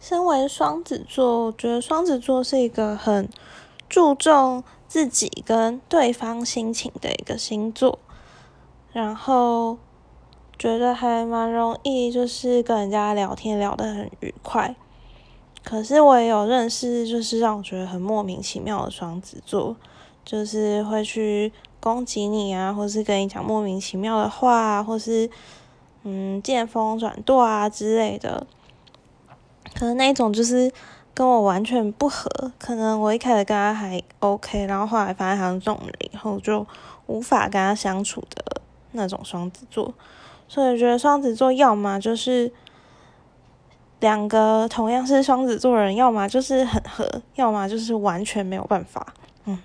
身为双子座，我觉得双子座是一个很注重自己跟对方心情的一个星座，然后觉得还蛮容易，就是跟人家聊天聊得很愉快。可是我也有认识，就是让我觉得很莫名其妙的双子座，就是会去攻击你啊，或是跟你讲莫名其妙的话，啊或是嗯见风转舵啊之类的。可能那一种就是跟我完全不合，可能我一开始跟他还 OK，然后后来发现他这种人以后，就无法跟他相处的那种双子座。所以我觉得双子座要么就是两个同样是双子座人，要么就是很合，要么就是完全没有办法。嗯